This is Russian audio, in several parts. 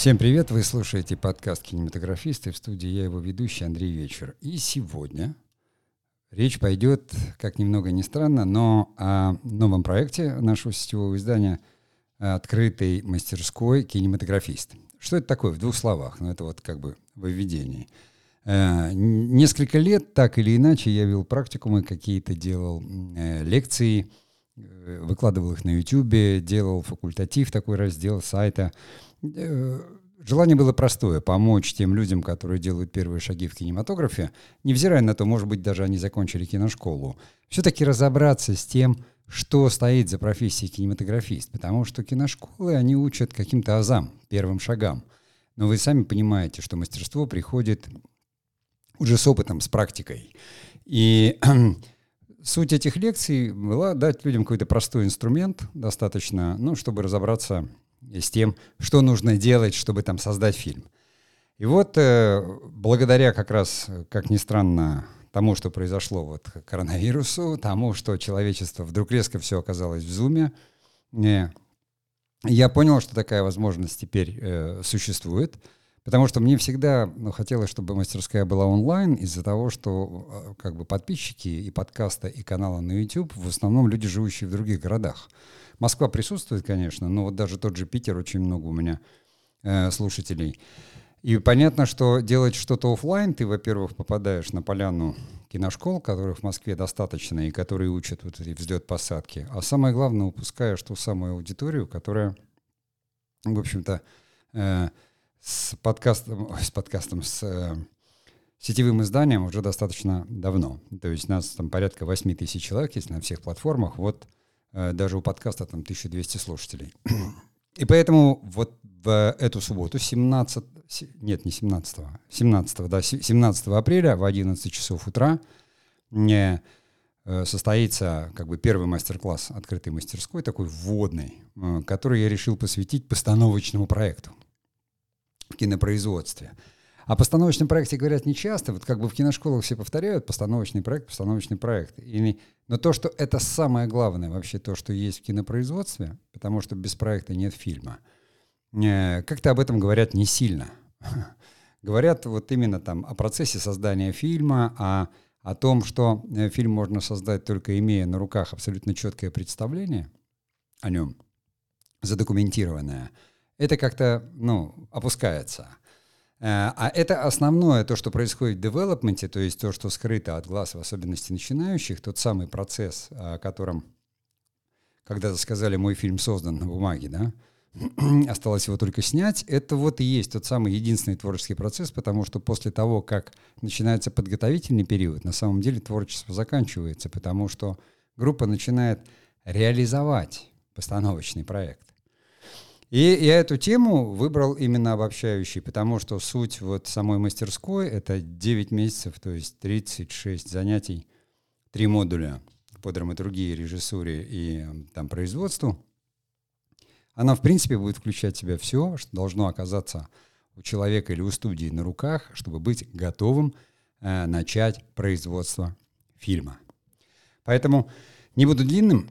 Всем привет! Вы слушаете подкаст «Кинематографисты». В студии я его ведущий Андрей Вечер. И сегодня речь пойдет, как немного не странно, но о новом проекте нашего сетевого издания «Открытой мастерской кинематографист». Что это такое? В двух словах. Ну, это вот как бы выведение. Э, несколько лет, так или иначе, я вел практикумы какие-то, делал э, лекции, э, выкладывал их на YouTube, делал факультатив, такой раздел сайта – желание было простое — помочь тем людям, которые делают первые шаги в кинематографе, невзирая на то, может быть, даже они закончили киношколу, все-таки разобраться с тем, что стоит за профессией кинематографист, потому что киношколы, они учат каким-то азам, первым шагам. Но вы сами понимаете, что мастерство приходит уже с опытом, с практикой. И суть этих лекций была дать людям какой-то простой инструмент, достаточно, ну, чтобы разобраться с тем, что нужно делать, чтобы там создать фильм. И вот э, благодаря как раз, как ни странно, тому, что произошло вот коронавирусу, тому, что человечество вдруг резко все оказалось в зуме, э, я понял, что такая возможность теперь э, существует, потому что мне всегда ну, хотелось, чтобы мастерская была онлайн из-за того, что э, как бы подписчики и подкаста, и канала на YouTube в основном люди, живущие в других городах. Москва присутствует, конечно, но вот даже тот же Питер очень много у меня э, слушателей. И понятно, что делать что-то офлайн, ты, во-первых, попадаешь на поляну киношкол, которых в Москве достаточно, и которые учат вот эти взлет-посадки. А самое главное, упускаешь ту самую аудиторию, которая, в общем-то, э, с подкастом, ой, с подкастом, с э, сетевым изданием уже достаточно давно. То есть нас там порядка 8 тысяч человек есть на всех платформах. Вот даже у подкаста там 1200 слушателей. И поэтому вот в эту субботу, 17, нет, не 17, 17, да, 17 апреля в 11 часов утра мне э, состоится как бы первый мастер-класс открытой мастерской, такой вводный, э, который я решил посвятить постановочному проекту в кинопроизводстве. О постановочном проекте говорят нечасто, вот как бы в киношколах все повторяют постановочный проект, постановочный проект. И, но то, что это самое главное вообще то, что есть в кинопроизводстве, потому что без проекта нет фильма, э, как-то об этом говорят не сильно. Говорят вот именно там о процессе создания фильма, о, о том, что э, фильм можно создать только имея на руках абсолютно четкое представление о нем, задокументированное. Это как-то, ну, опускается. Э, а это основное, то, что происходит в девелопменте, то есть то, что скрыто от глаз, в особенности начинающих, тот самый процесс, о котором когда-то сказали, мой фильм создан на бумаге, да, осталось его только снять, это вот и есть тот самый единственный творческий процесс, потому что после того, как начинается подготовительный период, на самом деле творчество заканчивается, потому что группа начинает реализовать постановочный проект. И я эту тему выбрал именно обобщающий, потому что суть вот самой мастерской — это 9 месяцев, то есть 36 занятий, три модуля по драматургии, режиссуре и там производству. Она, в принципе, будет включать в себя все, что должно оказаться у человека или у студии на руках, чтобы быть готовым э, начать производство фильма. Поэтому не буду длинным.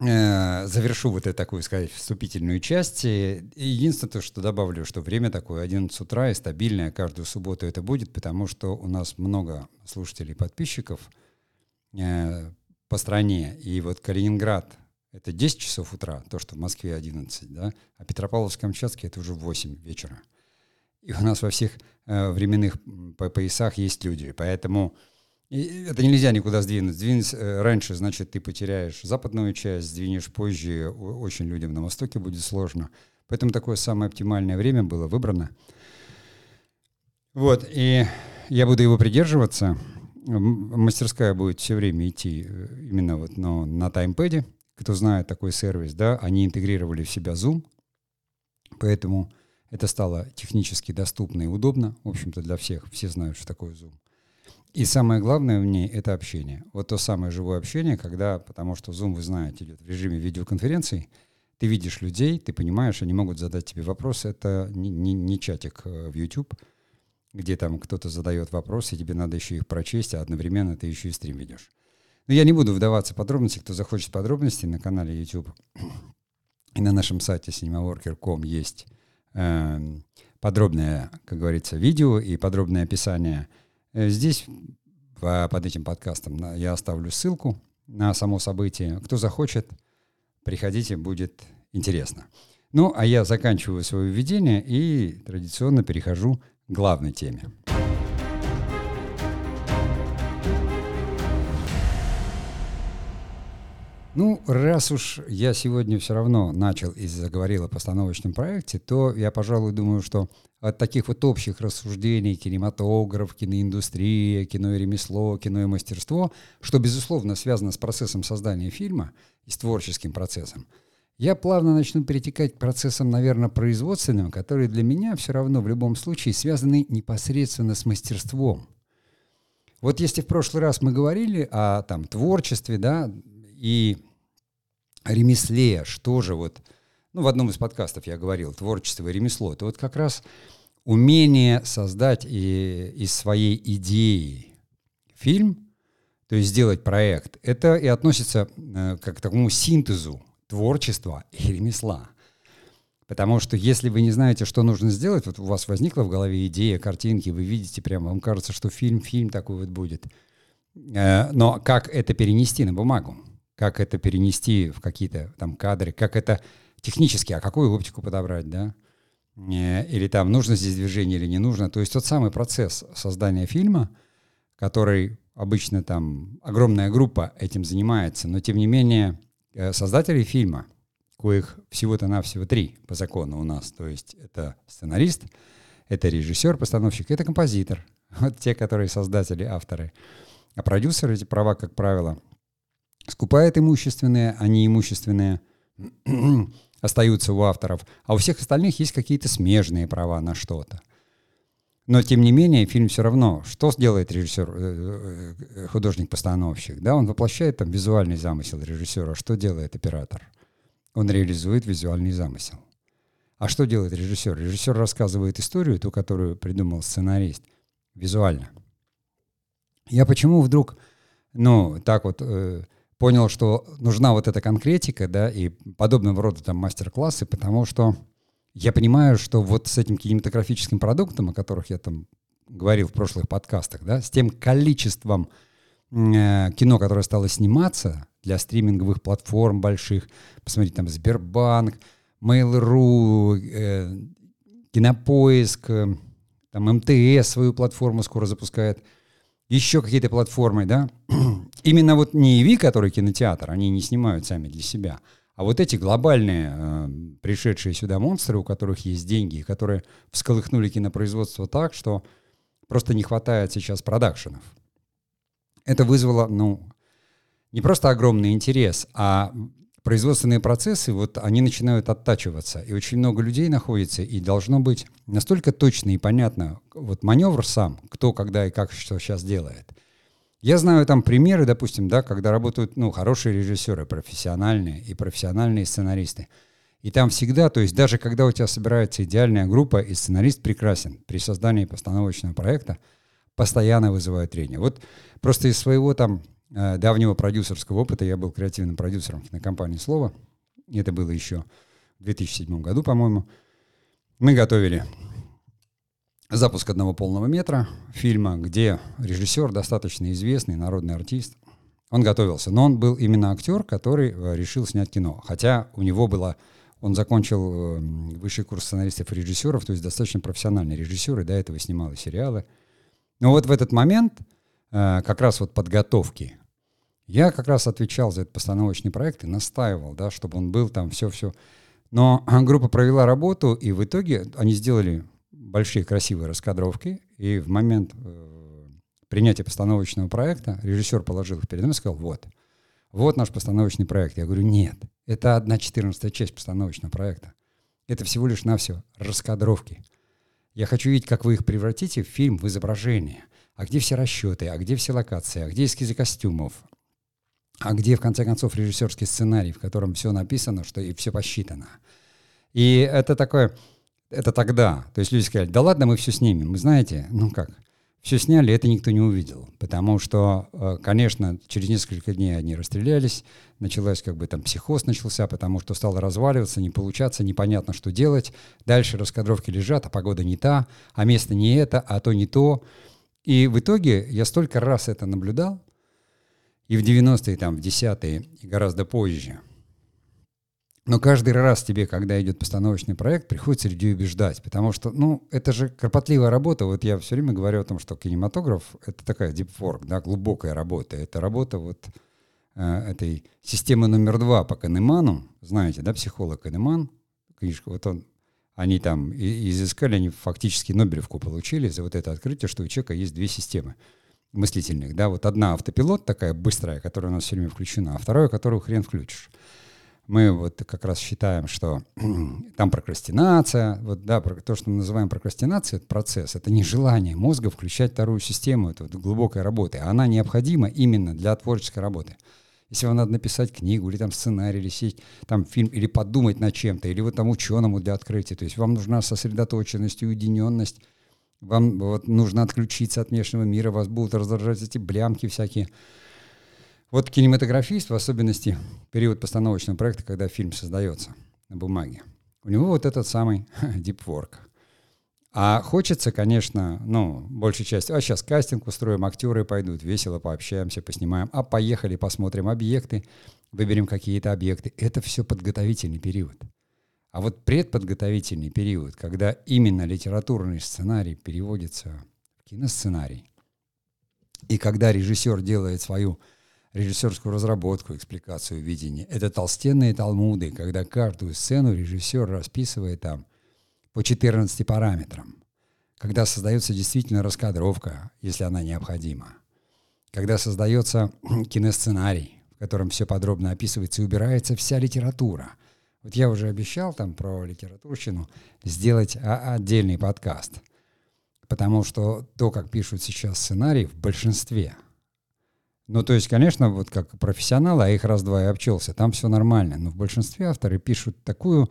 Э, завершу вот эту такую, сказать, вступительную часть. Единственное, то, что добавлю, что время такое 11 утра и стабильное, каждую субботу это будет, потому что у нас много слушателей, подписчиков э, по стране. И вот Калининград — это 10 часов утра, то, что в Москве 11, да, а Петропавловск-Камчатский — это уже 8 вечера. И у нас во всех э, временных поясах есть люди, поэтому это нельзя никуда сдвинуть. Сдвинуть э, раньше, значит, ты потеряешь западную часть, сдвинешь позже, очень людям на Востоке будет сложно. Поэтому такое самое оптимальное время было выбрано. Вот, и я буду его придерживаться. Мастерская будет все время идти э, именно вот но на таймпэде. Кто знает такой сервис, да, они интегрировали в себя Zoom, поэтому это стало технически доступно и удобно, в общем-то, для всех. Все знают, что такое Zoom. И самое главное в ней — это общение. Вот то самое живое общение, когда, потому что Zoom, вы знаете, идет в режиме видеоконференций, ты видишь людей, ты понимаешь, они могут задать тебе вопросы. Это не, не, не чатик э, в YouTube, где там кто-то задает вопросы, и тебе надо еще их прочесть, а одновременно ты еще и стрим ведешь. Но я не буду вдаваться в подробности. Кто захочет подробностей, на канале YouTube и на нашем сайте cinemaworker.com есть э, подробное, как говорится, видео и подробное описание. Э, здесь под этим подкастом я оставлю ссылку на само событие. Кто захочет, приходите, будет интересно. Ну, а я заканчиваю свое введение и традиционно перехожу к главной теме. Ну, раз уж я сегодня все равно начал и заговорил о постановочном проекте, то я, пожалуй, думаю, что от таких вот общих рассуждений кинематограф, киноиндустрия, кино и ремесло, кино и мастерство, что, безусловно, связано с процессом создания фильма и с творческим процессом, я плавно начну перетекать к процессам, наверное, производственным, которые для меня все равно в любом случае связаны непосредственно с мастерством. Вот если в прошлый раз мы говорили о там, творчестве, да, и ремесле, что же вот, ну, в одном из подкастов я говорил, творчество и ремесло, это вот как раз умение создать и, из своей идеи фильм, то есть сделать проект, это и относится э, как к такому синтезу творчества и ремесла. Потому что если вы не знаете, что нужно сделать, вот у вас возникла в голове идея, картинки, вы видите прямо, вам кажется, что фильм, фильм такой вот будет. Э, но как это перенести на бумагу? как это перенести в какие-то там кадры, как это технически, а какую оптику подобрать, да? Или там нужно здесь движение или не нужно. То есть тот самый процесс создания фильма, который обычно там огромная группа этим занимается, но тем не менее э, создатели фильма, коих всего-то навсего три по закону у нас, то есть это сценарист, это режиссер, постановщик, это композитор, вот те, которые создатели, авторы. А продюсеры эти права, как правило, скупает имущественные, а неимущественные остаются у авторов, а у всех остальных есть какие-то смежные права на что-то. Но, тем не менее, фильм все равно, что сделает режиссер, э, э, художник-постановщик? Да, он воплощает там визуальный замысел режиссера. Что делает оператор? Он реализует визуальный замысел. А что делает режиссер? Режиссер рассказывает историю, ту, которую придумал сценарист, визуально. Я почему вдруг, ну, так вот э, понял, что нужна вот эта конкретика, да, и подобного рода там мастер-классы, потому что я понимаю, что вот с этим кинематографическим продуктом, о которых я там говорил в прошлых подкастах, да, с тем количеством э, кино, которое стало сниматься для стриминговых платформ больших, посмотрите, там Сбербанк, Mail.ru, э, Кинопоиск, э, там МТС свою платформу скоро запускает – еще какие-то платформы, да, именно вот не ИВИ, который кинотеатр, они не снимают сами для себя, а вот эти глобальные э, пришедшие сюда монстры, у которых есть деньги, которые всколыхнули кинопроизводство так, что просто не хватает сейчас продакшенов. Это вызвало, ну, не просто огромный интерес, а производственные процессы, вот они начинают оттачиваться, и очень много людей находится, и должно быть настолько точно и понятно, вот маневр сам, кто, когда и как что сейчас делает. Я знаю там примеры, допустим, да, когда работают, ну, хорошие режиссеры, профессиональные и профессиональные сценаристы. И там всегда, то есть даже когда у тебя собирается идеальная группа, и сценарист прекрасен при создании постановочного проекта, постоянно вызывает трение. Вот просто из своего там давнего продюсерского опыта. Я был креативным продюсером кинокомпании «Слово». Это было еще в 2007 году, по-моему. Мы готовили запуск одного полного метра фильма, где режиссер, достаточно известный, народный артист, он готовился. Но он был именно актер, который э, решил снять кино. Хотя у него было... Он закончил э, высший курс сценаристов и режиссеров, то есть достаточно профессиональный режиссер, и до этого снимал и сериалы. Но вот в этот момент как раз вот подготовки я как раз отвечал за этот постановочный проект и настаивал, да, чтобы он был там, все-все. Но группа провела работу, и в итоге они сделали большие красивые раскадровки, и в момент э, принятия постановочного проекта режиссер положил их передо мной и сказал, вот, вот наш постановочный проект. Я говорю, нет, это одна четырнадцатая часть постановочного проекта. Это всего лишь навсего раскадровки. Я хочу видеть, как вы их превратите в фильм, в изображение. А где все расчеты, а где все локации, а где эскизы костюмов, а где, в конце концов, режиссерский сценарий, в котором все написано, что и все посчитано. И это такое, это тогда. То есть люди сказали, да ладно, мы все снимем. Вы знаете, ну как, все сняли, это никто не увидел. Потому что, э, конечно, через несколько дней они расстрелялись, началась как бы там психоз начался, потому что стало разваливаться, не получаться, непонятно, что делать. Дальше раскадровки лежат, а погода не та, а место не это, а то не то. И в итоге я столько раз это наблюдал, и в 90-е, там, в 10-е, и гораздо позже – но каждый раз тебе, когда идет постановочный проект, приходится людей убеждать, потому что, ну, это же кропотливая работа. Вот я все время говорю о том, что кинематограф — это такая deep work, да, глубокая работа. Это работа вот э, этой системы номер два по Канеману. Знаете, да, психолог Канеман, книжка, вот он, они там изыскали, они фактически Нобелевку получили за вот это открытие, что у человека есть две системы мыслительных, да, вот одна автопилот такая быстрая, которая у нас все время включена, а вторая, которую хрен включишь мы вот как раз считаем, что там прокрастинация, вот да, то, что мы называем прокрастинацией, это процесс, это не желание мозга включать вторую систему, это вот глубокой работы, она необходима именно для творческой работы. Если вам надо написать книгу, или там сценарий, или сесть, там фильм, или подумать над чем-то, или вот там ученому для открытия, то есть вам нужна сосредоточенность и уединенность, вам вот нужно отключиться от внешнего мира, вас будут раздражать эти блямки всякие, вот кинематографист, в особенности период постановочного проекта, когда фильм создается на бумаге, у него вот этот самый deep work. А хочется, конечно, ну, большей части, а сейчас кастинг устроим, актеры пойдут, весело пообщаемся, поснимаем, а поехали, посмотрим объекты, выберем какие-то объекты. Это все подготовительный период. А вот предподготовительный период, когда именно литературный сценарий переводится в киносценарий, и когда режиссер делает свою режиссерскую разработку, экспликацию видения. Это толстенные талмуды, когда каждую сцену режиссер расписывает там по 14 параметрам. Когда создается действительно раскадровка, если она необходима. Когда создается киносценарий, в котором все подробно описывается и убирается вся литература. Вот я уже обещал там про литературщину сделать отдельный подкаст. Потому что то, как пишут сейчас сценарии, в большинстве – ну, то есть, конечно, вот как профессионалы, а их раз-два и обчелся, там все нормально. Но в большинстве авторы пишут такую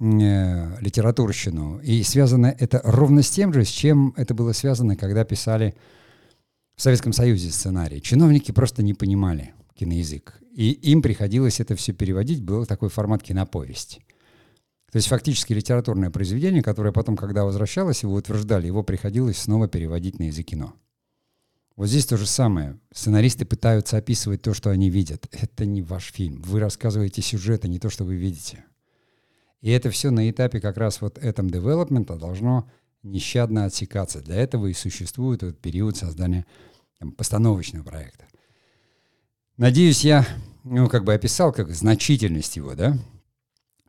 э, литературщину. И связано это ровно с тем же, с чем это было связано, когда писали в Советском Союзе сценарий. Чиновники просто не понимали киноязык. И им приходилось это все переводить. Был такой формат киноповести. То есть фактически литературное произведение, которое потом, когда возвращалось, его утверждали, его приходилось снова переводить на язык кино. Вот здесь то же самое. Сценаристы пытаются описывать то, что они видят. Это не ваш фильм. Вы рассказываете сюжет, а не то, что вы видите. И это все на этапе как раз вот этом девелопмента должно нещадно отсекаться. Для этого и существует этот период создания там, постановочного проекта. Надеюсь, я ну, как бы описал как значительность его, да?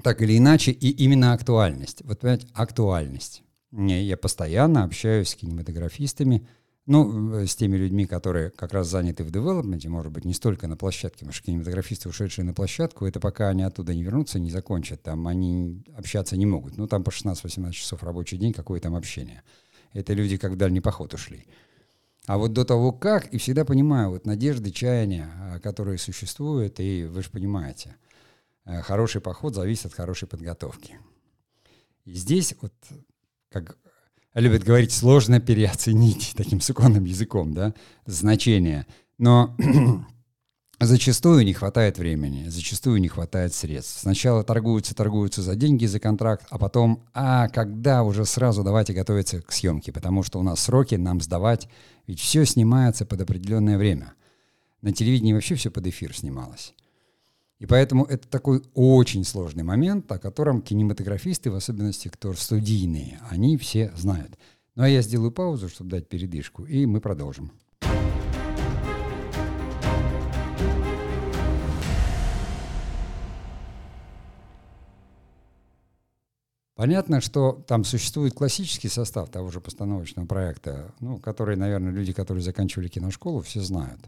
Так или иначе, и именно актуальность. Вот, понимаете, актуальность. Я постоянно общаюсь с кинематографистами, ну, э, с теми людьми, которые как раз заняты в девелопменте, может быть, не столько на площадке, потому что кинематографисты, ушедшие на площадку, это пока они оттуда не вернутся, не закончат, там они общаться не могут. Ну, там по 16-18 часов рабочий день, какое там общение. Это люди как в дальний поход ушли. А вот до того как, и всегда понимаю, вот надежды, чаяния, а, которые существуют, и вы же понимаете, э, хороший поход зависит от хорошей подготовки. И здесь вот как любят говорить, сложно переоценить таким суконным языком, да, значение. Но зачастую не хватает времени, зачастую не хватает средств. Сначала торгуются, торгуются за деньги, за контракт, а потом, а когда уже сразу давайте готовиться к съемке, потому что у нас сроки, нам сдавать, ведь все снимается под определенное время. На телевидении вообще все под эфир снималось. И поэтому это такой очень сложный момент, о котором кинематографисты, в особенности кто студийные, они все знают. Ну а я сделаю паузу, чтобы дать передышку, и мы продолжим. Понятно, что там существует классический состав того же постановочного проекта, ну, который, наверное, люди, которые заканчивали киношколу, все знают.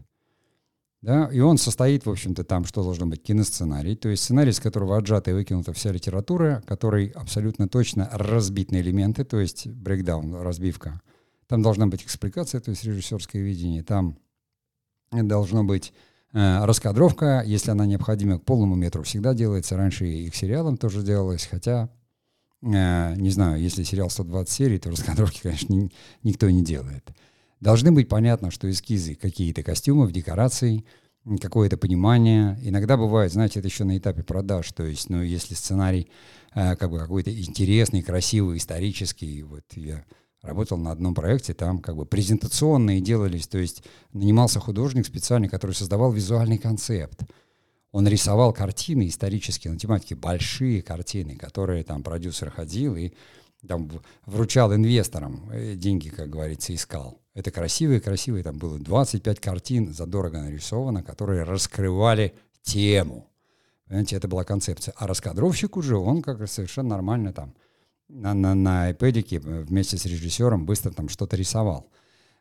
Да? И он состоит, в общем-то, там, что должно быть, киносценарий, то есть сценарий, из которого отжата и выкинута вся литература, который абсолютно точно разбит на элементы, то есть брейкдаун, разбивка. Там должна быть экспликация, то есть режиссерское видение, там должно быть э, раскадровка, если она необходима к полному метру, всегда делается. Раньше и к сериалам тоже делалось, хотя, не знаю, если сериал 120 серий, то раскадровки, конечно, ни, никто не делает. Должны быть понятно, что эскизы какие-то костюмов, декорации, какое-то понимание. Иногда бывает, знаете, это еще на этапе продаж. То есть, ну, если сценарий э, как бы какой-то интересный, красивый, исторический, вот я работал на одном проекте, там как бы презентационные делались, то есть нанимался художник специальный, который создавал визуальный концепт. Он рисовал картины исторические на тематике, большие картины, которые там продюсер ходил и там вручал инвесторам э, деньги, как говорится, искал. Это красивые-красивые, там было 25 картин задорого нарисовано, которые раскрывали тему. Понимаете, это была концепция. А раскадровщик уже, он как совершенно нормально там на, на, на iPad вместе с режиссером быстро там что-то рисовал.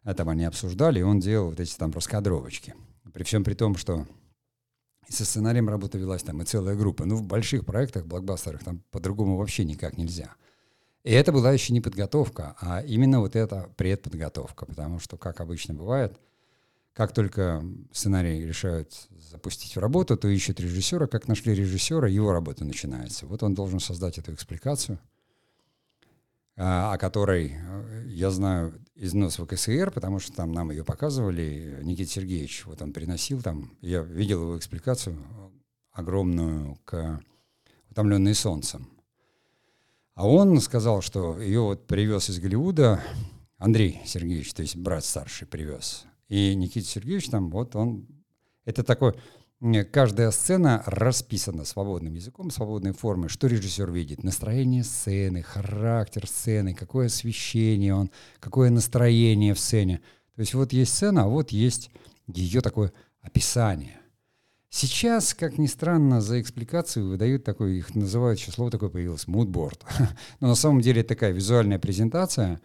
Это они обсуждали, и он делал вот эти там раскадровочки. При всем при том, что и со сценарием работа велась там и целая группа. Ну, в больших проектах, блокбастерах, там по-другому вообще никак нельзя. И это была еще не подготовка, а именно вот эта предподготовка, потому что, как обычно бывает, как только сценарий решают запустить в работу, то ищут режиссера. Как нашли режиссера, его работа начинается. Вот он должен создать эту экспликацию, о которой э, я знаю из НОС ВКСР, потому что там нам ее показывали. Никита Сергеевич, вот он приносил там, я видел его экспликацию огромную к «Утомленные солнцем». А он сказал, что ее вот привез из Голливуда Андрей Сергеевич, то есть брат старший привез. И Никита Сергеевич там, вот он, это такой, каждая сцена расписана свободным языком, свободной формой, что режиссер видит, настроение сцены, характер сцены, какое освещение он, какое настроение в сцене. То есть вот есть сцена, а вот есть ее такое описание – Сейчас, как ни странно, за экспликацию выдают такое, их называют, слово такое появилось, moodboard. Но на самом деле это такая визуальная презентация,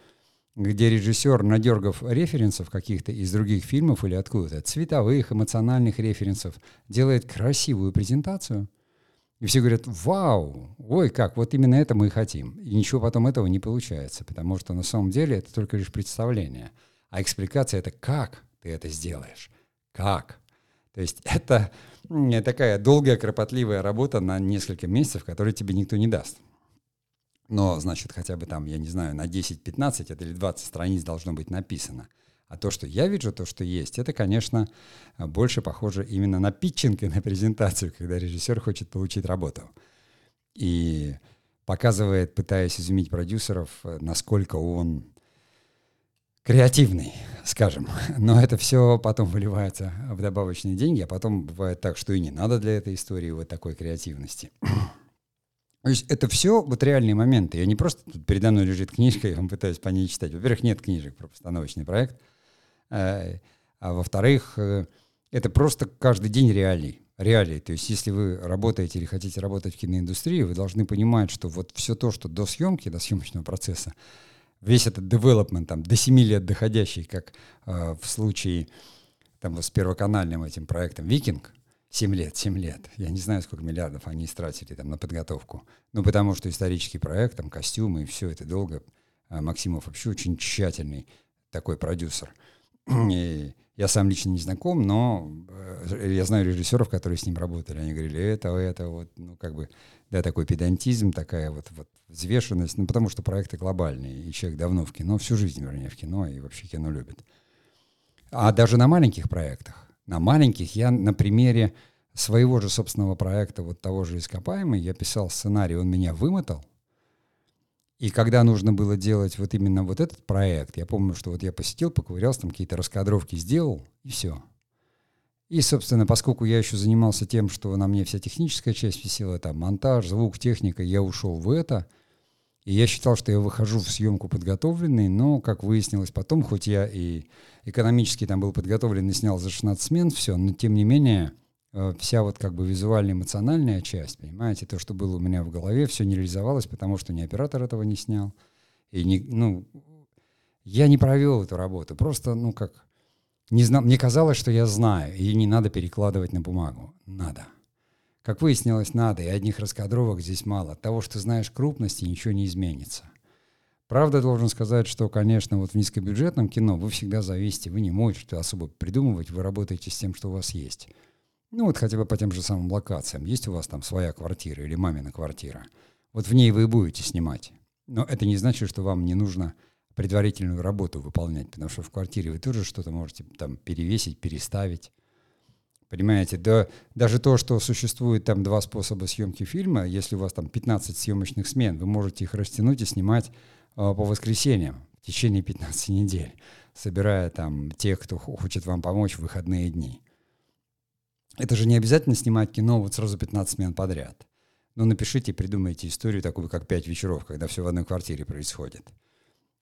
где режиссер, надергав референсов каких-то из других фильмов или откуда-то, цветовых, эмоциональных референсов, делает красивую презентацию. И все говорят, вау, ой, как, вот именно это мы и хотим. И ничего потом этого не получается, потому что на самом деле это только лишь представление. А экспликация — это как ты это сделаешь, как. То есть это такая долгая, кропотливая работа на несколько месяцев, которую тебе никто не даст. Но, значит, хотя бы там, я не знаю, на 10, 15 это или 20 страниц должно быть написано. А то, что я вижу, то, что есть, это, конечно, больше похоже именно на питчинг и на презентацию, когда режиссер хочет получить работу. И показывает, пытаясь изумить продюсеров, насколько он креативный, скажем. Но это все потом выливается в добавочные деньги, а потом бывает так, что и не надо для этой истории вот такой креативности. То есть это все вот реальные моменты. Я не просто тут передо мной лежит книжка, я вам пытаюсь по ней читать. Во-первых, нет книжек про постановочный проект. Э, а во-вторых, э, это просто каждый день реалий. Реалии. То есть если вы работаете или хотите работать в киноиндустрии, вы должны понимать, что вот все то, что до съемки, до съемочного процесса, весь этот development, там, до 7 лет доходящий, как э, в случае там, с первоканальным этим проектом «Викинг», 7 лет, 7 лет. Я не знаю, сколько миллиардов они истратили там на подготовку. Ну, потому что исторический проект, там, костюмы и все это долго. А Максимов вообще очень тщательный такой продюсер. И я сам лично не знаком, но э, я знаю режиссеров, которые с ним работали. Они говорили, это, это, вот, ну, как бы, да, такой педантизм, такая вот, вот взвешенность, ну, потому что проекты глобальные, и человек давно в кино, всю жизнь, вернее, в кино, и вообще кино любит. А даже на маленьких проектах, на маленьких, я на примере своего же собственного проекта, вот того же «Ископаемый», я писал сценарий, он меня вымотал, и когда нужно было делать вот именно вот этот проект, я помню, что вот я посетил, поковырялся, там какие-то раскадровки сделал, и все. И, собственно, поскольку я еще занимался тем, что на мне вся техническая часть висела, там монтаж, звук, техника, я ушел в это. И я считал, что я выхожу в съемку подготовленный, но, как выяснилось потом, хоть я и экономически там был подготовлен и снял за 16 смен, все, но тем не менее, Э, вся вот как бы визуальная эмоциональная часть, понимаете, то, что было у меня в голове, все не реализовалось, потому что ни оператор этого не снял. И не, ну, я не провел эту работу. Просто, ну как, не знал, мне казалось, что я знаю, и не надо перекладывать на бумагу. Надо. Как выяснилось, надо, и одних раскадровок здесь мало. От того, что знаешь крупности, ничего не изменится. Правда, должен сказать, что, конечно, вот в низкобюджетном кино вы всегда зависите, вы не можете особо придумывать, вы работаете с тем, что у вас есть. Ну вот хотя бы по тем же самым локациям. Есть у вас там своя квартира или мамина квартира. Вот в ней вы будете снимать. Но это не значит, что вам не нужно предварительную работу выполнять, потому что в квартире вы тоже что-то можете там перевесить, переставить. Понимаете, да, даже то, что существует там два способа съемки фильма, если у вас там 15 съемочных смен, вы можете их растянуть и снимать э, по воскресеньям в течение 15 недель, собирая там тех, кто хочет вам помочь в выходные дни. Это же не обязательно снимать кино вот сразу 15 смен подряд. Но напишите, придумайте историю такую, как «Пять вечеров», когда все в одной квартире происходит.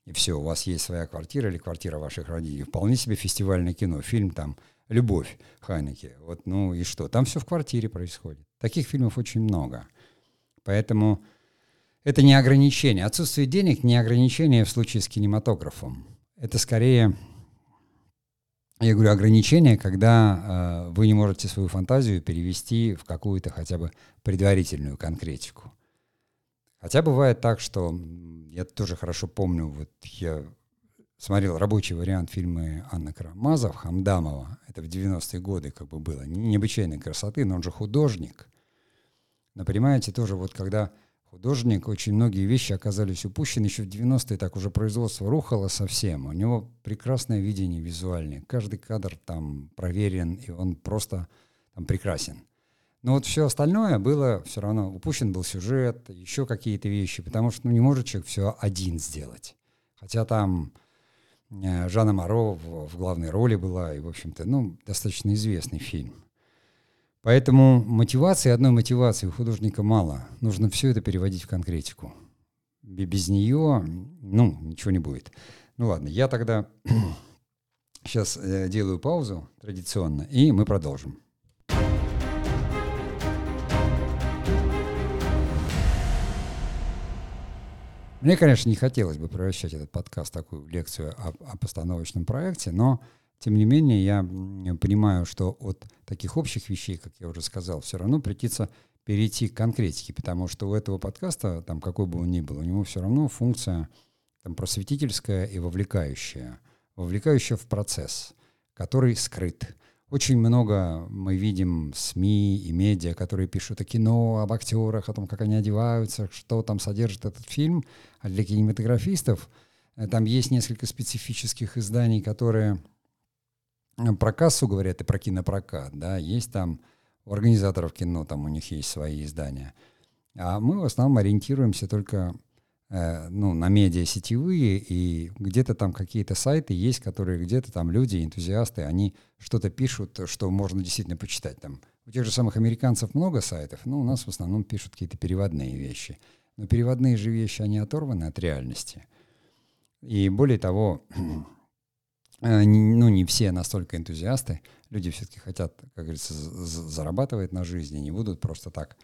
И все, у вас есть своя квартира или квартира ваших родителей. Вполне себе фестивальное кино. Фильм там «Любовь» Хайнеке. Вот, ну и что? Там все в квартире происходит. Таких фильмов очень много. Поэтому это не ограничение. Отсутствие денег не ограничение в случае с кинематографом. Это скорее я говорю, ограничение, когда э, вы не можете свою фантазию перевести в какую-то хотя бы предварительную конкретику. Хотя бывает так, что я тоже хорошо помню, вот я смотрел рабочий вариант фильма Анны Карамазов, Хамдамова, это в 90-е годы как бы было, необычайной красоты, но он же художник. Но понимаете, тоже вот когда художник, очень многие вещи оказались упущены еще в 90-е, так уже производство рухало совсем. У него прекрасное видение визуальное. Каждый кадр там проверен, и он просто там прекрасен. Но вот все остальное было все равно, упущен был сюжет, еще какие-то вещи, потому что ну, не может человек все один сделать. Хотя там Жанна Моро в, в главной роли была, и, в общем-то, ну, достаточно известный фильм. Поэтому мотивации, одной мотивации у художника мало. Нужно все это переводить в конкретику. Без нее, ну, ничего не будет. Ну ладно, я тогда сейчас э, делаю паузу традиционно, и мы продолжим. Мне, конечно, не хотелось бы превращать этот подкаст в такую лекцию о, о постановочном проекте, но тем не менее, я понимаю, что от таких общих вещей, как я уже сказал, все равно придется перейти к конкретике, потому что у этого подкаста, там какой бы он ни был, у него все равно функция там, просветительская и вовлекающая, вовлекающая в процесс, который скрыт. Очень много мы видим СМИ и медиа, которые пишут о кино, об актерах, о том, как они одеваются, что там содержит этот фильм. А для кинематографистов э, там есть несколько специфических изданий, которые про кассу говорят и про кинопрокат, да, есть там у организаторов кино, там у них есть свои издания. А мы в основном ориентируемся только э, ну, на медиа сетевые, и где-то там какие-то сайты есть, которые где-то там люди, энтузиасты, они что-то пишут, что можно действительно почитать. Там у тех же самых американцев много сайтов, но у нас в основном пишут какие-то переводные вещи. Но переводные же вещи, они оторваны от реальности. И более того, Э, ну, не все настолько энтузиасты. Люди все-таки хотят, как говорится, зарабатывать на жизни, не будут просто так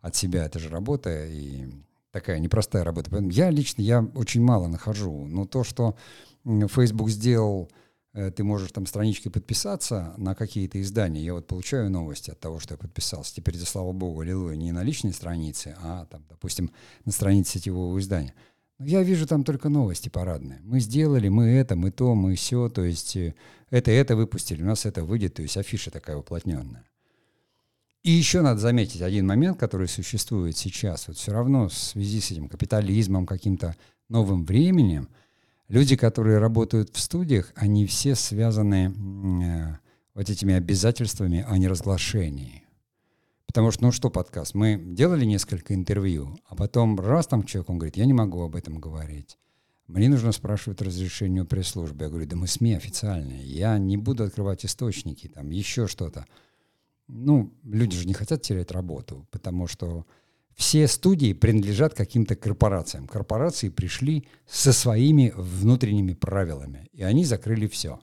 от себя. Это же работа и такая непростая работа. Я лично, я очень мало нахожу. Но то, что Facebook сделал, э, ты можешь там страничкой подписаться на какие-то издания. Я вот получаю новости от того, что я подписался. Теперь, за слава богу, аллилуйя, не на личной странице, а там, допустим, на странице сетевого издания. Я вижу там только новости парадные. Мы сделали, мы это, мы то, мы все, то есть э, это, это выпустили, у нас это выйдет, то есть афиша такая уплотненная. И еще надо заметить один момент, который существует сейчас. Вот все равно в связи с этим капитализмом, каким-то новым временем, люди, которые работают в студиях, они все связаны э, вот этими обязательствами о неразглашении. Потому что, ну что подкаст, мы делали несколько интервью, а потом раз там человек, он говорит, я не могу об этом говорить. Мне нужно спрашивать разрешение у пресс-службы. Я говорю, да мы СМИ официальные, я не буду открывать источники, там еще что-то. Ну, люди же не хотят терять работу, потому что все студии принадлежат каким-то корпорациям. Корпорации пришли со своими внутренними правилами, и они закрыли все.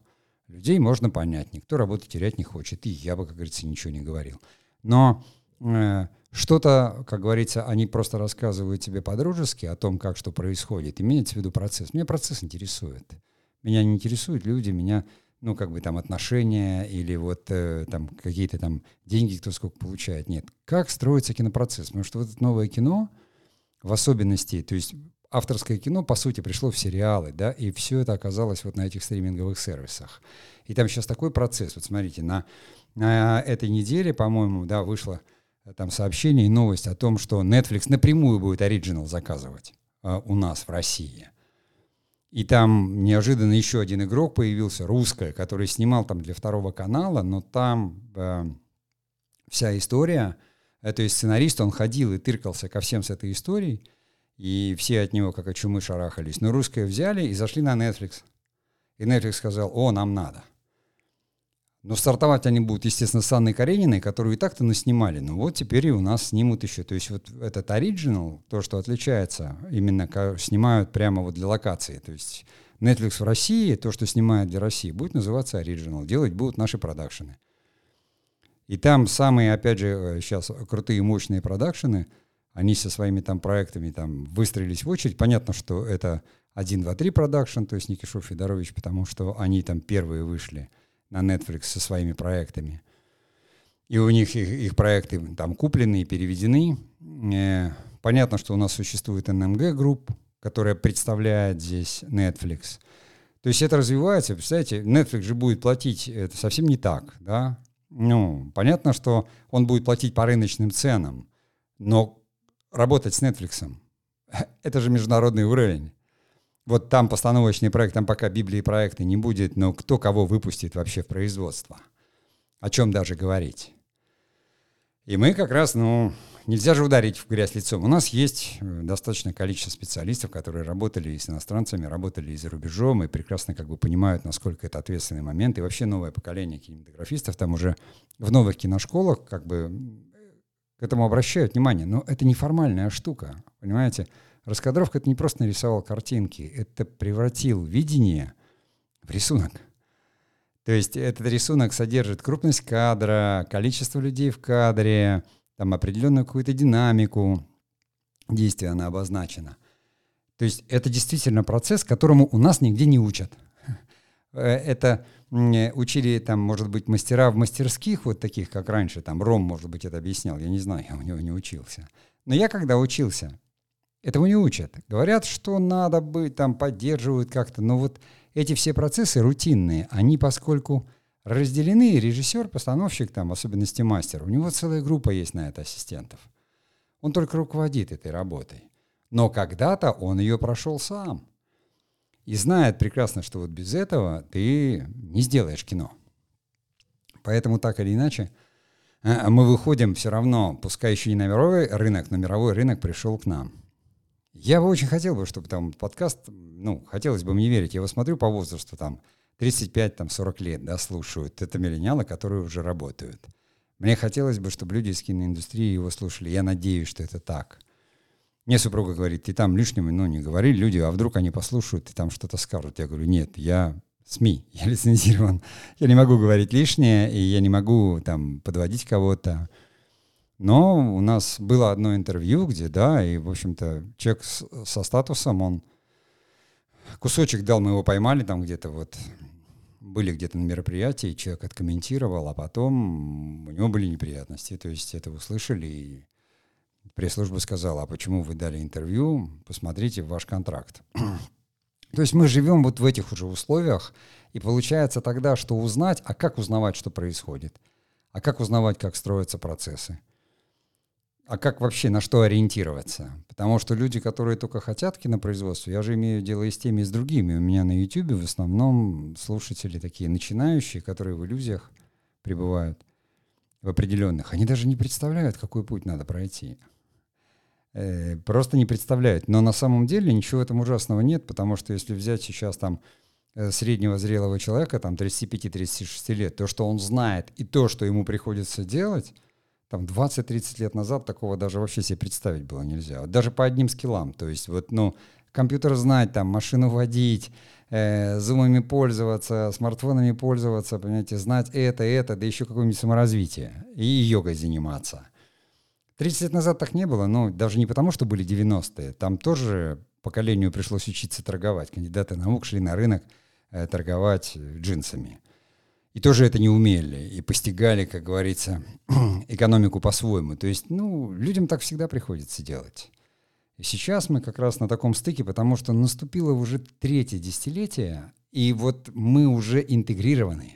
Людей можно понять, никто работу терять не хочет, и я бы, как говорится, ничего не говорил. Но Э, что-то, как говорится, они просто рассказывают тебе по-дружески о том, как что происходит. Имеется в виду процесс. Меня процесс интересует. Меня не интересуют люди, меня, ну, как бы там отношения или вот э, там какие-то там деньги, кто сколько получает. Нет. Как строится кинопроцесс? Потому что вот это новое кино, в особенности, то есть авторское кино, по сути, пришло в сериалы, да, и все это оказалось вот на этих стриминговых сервисах. И там сейчас такой процесс. Вот смотрите, на, на этой неделе, по-моему, да, вышло там сообщение и новость о том, что Netflix напрямую будет оригинал заказывать э, у нас в России. И там неожиданно еще один игрок появился, русская, который снимал там для второго канала, но там э, вся история, э, то есть сценарист, он ходил и тыркался ко всем с этой историей, и все от него как от чумы шарахались. Но русское взяли и зашли на Netflix. И Netflix сказал, о, нам надо. Но стартовать они будут, естественно, с Анной Карениной, которую и так-то наснимали. Ну вот теперь и у нас снимут еще. То есть вот этот оригинал, то, что отличается, именно снимают прямо вот для локации. То есть Netflix в России, то, что снимают для России, будет называться оригинал. Делать будут наши продакшены. И там самые, опять же, сейчас э, крутые, мощные продакшены, они со своими там проектами там выстроились в очередь. Понятно, что это 1, 2, 3 продакшн, то есть Никишов, Федорович, потому что они там первые вышли – на Netflix со своими проектами. И у них их, их проекты там куплены и переведены. Э, понятно, что у нас существует NMG Group, которая представляет здесь Netflix. То есть это развивается. Представляете, Netflix же будет платить, это совсем не так, да? Ну, понятно, что он будет платить по рыночным ценам, но работать с Netflix — это же международный уровень. Вот там постановочный проект, там пока Библии проекта не будет, но кто кого выпустит вообще в производство? О чем даже говорить? И мы как раз, ну, нельзя же ударить в грязь лицом. У нас есть э, достаточное количество специалистов, которые работали и с иностранцами, работали и за рубежом, и прекрасно как бы понимают, насколько это ответственный момент. И вообще новое поколение кинематографистов там уже в новых киношколах как бы к этому обращают внимание. Но это неформальная штука, понимаете? Раскадровка — это не просто нарисовал картинки, это превратил видение в рисунок. То есть этот рисунок содержит крупность кадра, количество людей в кадре, там определенную какую-то динамику действия она обозначена. То есть это действительно процесс, которому у нас нигде не учат. Э, это учили там, может быть, мастера в мастерских, вот таких, как раньше, там Ром, может быть, это объяснял, я не знаю, я у него не учился. Но я когда учился, Этому не учат. Говорят, что надо быть, там поддерживают как-то, но вот эти все процессы рутинные, они поскольку разделены, режиссер, постановщик, там, особенности мастер, у него целая группа есть на это ассистентов. Он только руководит этой работой. Но когда-то он ее прошел сам. И знает прекрасно, что вот без этого ты не сделаешь кино. Поэтому так или иначе, э, мы выходим все равно, пускай еще не на мировой рынок, но мировой рынок пришел к нам. Я бы очень хотел бы, чтобы там подкаст, ну, хотелось бы мне верить, я его смотрю по возрасту, там, 35, там, 40 лет, да, слушают. Это миллениалы, которые уже работают. Мне хотелось бы, чтобы люди из киноиндустрии его слушали. Я надеюсь, что это так. Мне супруга говорит, ты там лишнего, ну, не говори, люди, а вдруг они послушают и там что-то скажут. Я говорю, нет, я СМИ, я лицензирован. Я не могу говорить лишнее, и я не могу там подводить кого-то. Но у нас было одно интервью, где, да, и, в общем-то, человек с, со статусом, он кусочек дал, мы его поймали там где-то вот, были где-то на мероприятии, человек откомментировал, а потом у него были неприятности, то есть это услышали, и пресс-служба сказала, а почему вы дали интервью, посмотрите ваш контракт. То есть мы живем вот в этих уже условиях, и получается тогда, что узнать, а как узнавать, что происходит, а как узнавать, как строятся процессы. А как вообще, на что ориентироваться? Потому что люди, которые только хотят кинопроизводство, я же имею дело и с теми, и с другими. У меня на YouTube в основном слушатели такие начинающие, которые в иллюзиях пребывают в определенных. Они даже не представляют, какой путь надо пройти. Э, просто не представляют. Но на самом деле ничего в этом ужасного нет, потому что если взять сейчас там э, среднего зрелого человека, там 35-36 лет, то, что он знает, и то, что ему приходится делать — там 20-30 лет назад такого даже вообще себе представить было нельзя. Вот даже по одним скиллам. То есть вот, ну, компьютер знать, там, машину водить, э, зумами пользоваться, смартфонами пользоваться, понимаете, знать это, это, да еще какое-нибудь саморазвитие. И йогой заниматься. 30 лет назад так не было, но даже не потому, что были 90-е. Там тоже поколению пришлось учиться торговать. Кандидаты наук шли на рынок э, торговать джинсами. И тоже это не умели, и постигали, как говорится, экономику по-своему. То есть, ну, людям так всегда приходится делать. И сейчас мы как раз на таком стыке, потому что наступило уже третье десятилетие, и вот мы уже интегрированы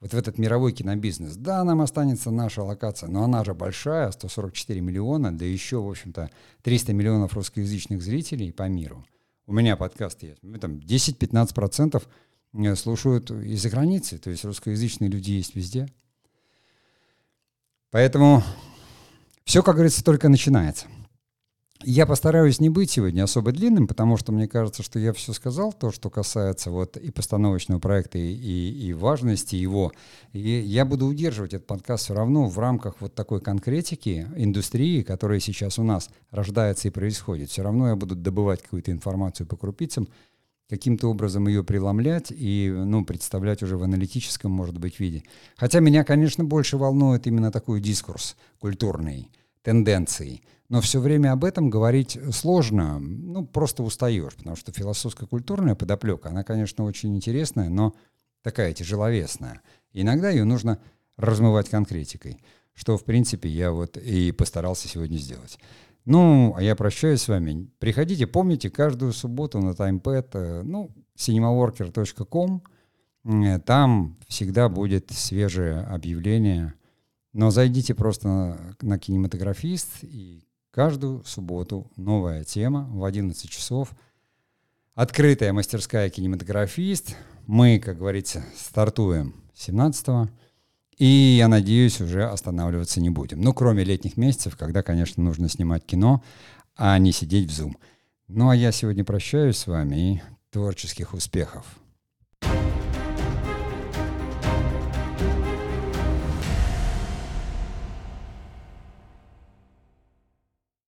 вот в этот мировой кинобизнес. Да, нам останется наша локация, но она же большая, 144 миллиона, да еще, в общем-то, 300 миллионов русскоязычных зрителей по миру. у меня подкаст есть, мы там 10-15% э, слушают из-за границы, то есть русскоязычные люди есть везде. Поэтому все, как говорится, только начинается. Я постараюсь не быть сегодня особо длинным, потому что мне кажется, что я все сказал, то, что касается вот и постановочного проекта, и, и важности его. И я буду удерживать этот подкаст все равно в рамках вот такой конкретики индустрии, которая сейчас у нас рождается и происходит. Все равно я буду добывать какую-то информацию по крупицам, каким-то образом ее преломлять и ну, представлять уже в аналитическом, может быть, виде. Хотя меня, конечно, больше волнует именно такой дискурс культурный, тенденции – но все время об этом говорить сложно, ну, просто устаешь, потому что философско-культурная подоплека, она, конечно, очень интересная, но такая тяжеловесная. иногда ее нужно размывать конкретикой, что, в принципе, я вот и постарался сегодня сделать. Ну, а я прощаюсь с вами. Приходите, помните, каждую субботу на TimePad, э, ну, cinemaworker.com, э, там всегда будет свежее объявление. Но зайдите просто на, на кинематографист и Каждую субботу новая тема в 11 часов. Открытая мастерская кинематографист. Мы, как говорится, стартуем 17-го. И, я надеюсь, уже останавливаться не будем. Ну, кроме летних месяцев, когда, конечно, нужно снимать кино, а не сидеть в Zoom. Ну, а я сегодня прощаюсь с вами и творческих успехов.